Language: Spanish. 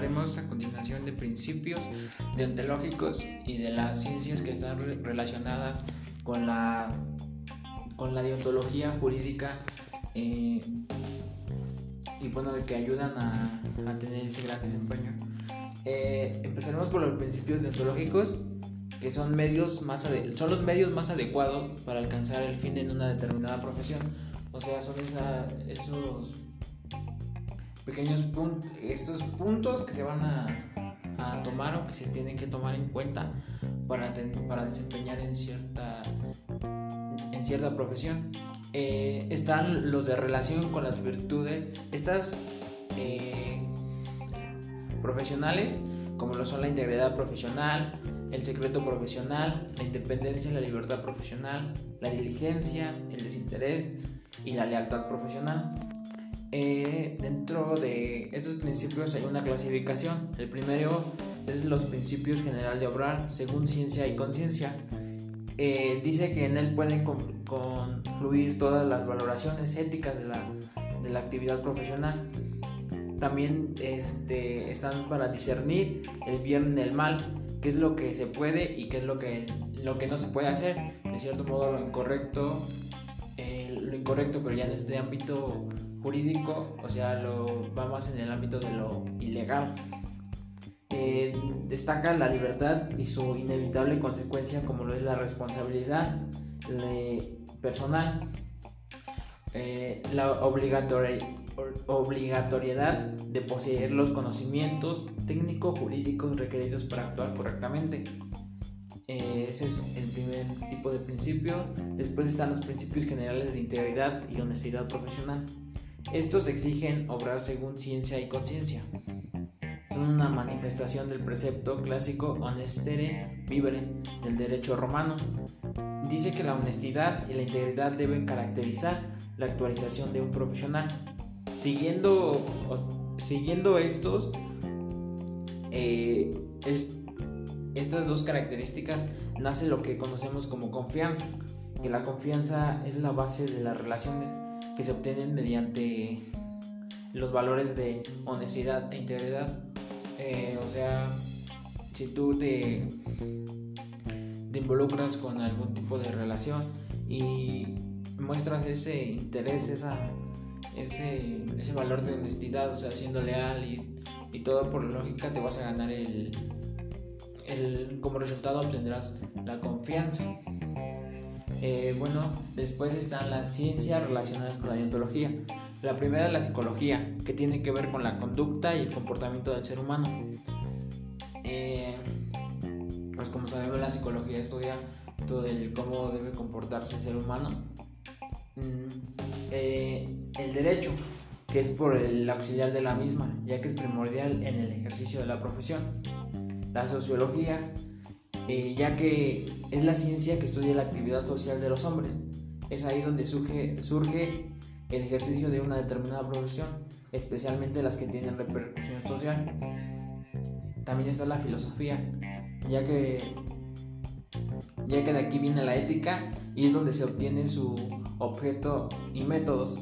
hablaremos a continuación de principios deontológicos y de las ciencias que están relacionadas con la, con la deontología jurídica eh, y bueno, de que ayudan a, tener ese gran desempeño. Eh, empezaremos por los principios deontológicos que son, medios más son los medios más adecuados para alcanzar el fin en una determinada profesión. O sea, son esos pequeños puntos, estos puntos que se van a, tomar o que se tienen que tomar en cuenta para, para desempeñar en cierta, en cierta profesión. Eh, están los de relación con las virtudes, estas eh, profesionales, como lo son la integridad profesional, el secreto profesional, la independencia y la libertad profesional, la diligencia, el desinterés y la lealtad profesional. Eh, dentro de estos principios hay una clasificación. El primero es los principios general de obrar según ciencia y conciencia. Eh, dice que en él pueden confluir todas las valoraciones éticas de la, de la actividad profesional. También este, están para discernir el bien del mal, qué es lo que se puede y qué es lo que, lo que no se puede hacer. De cierto modo, lo incorrecto, lo incorrecto, pero ya en este ámbito jurídico, o sea, lo va más en el ámbito de lo ilegal. Eh, destaca la libertad y su inevitable consecuencia como lo es la responsabilidad personal, eh, la obligatoriedad de poseer los conocimientos técnico-jurídicos requeridos para actuar correctamente. Eh, ese es el primer tipo de principio. Después están los principios generales de integridad y honestidad profesional. Estos exigen obrar según ciencia y conciencia. Son una manifestación del precepto clásico honestere vivere del derecho romano. Dice que la honestidad y la integridad deben caracterizar la actualización de un profesional. Siguiendo, siguiendo estos, eh, estas dos características nace lo que conocemos como confianza, que la confianza es la base de las relaciones que se obtienen mediante los valores de honestidad e integridad. Eh, o sea, si tú te, involucras con algún tipo de relación y muestras ese interés, ese, ese valor de honestidad, o sea, siendo leal y, y todo por lógica te vas a ganar el como resultado obtendrás la confianza. Eh, bueno, después están las ciencias relacionadas con la deontología. La primera es la psicología, que tiene que ver con la conducta y el comportamiento del ser humano. Eh, pues como sabemos, la psicología estudia todo el cómo debe comportarse el ser humano. Mm, eh, el derecho, que es por el auxiliar de la misma, ya que es primordial en el ejercicio de la profesión. La sociología, eh, ya que es la ciencia que estudia la actividad social de los hombres. Es ahí donde surge, surge el ejercicio de una determinada profesión, especialmente las que tienen repercusión social. También está la filosofía, ya que, ya que de aquí viene la ética y es donde se obtiene su objeto y métodos.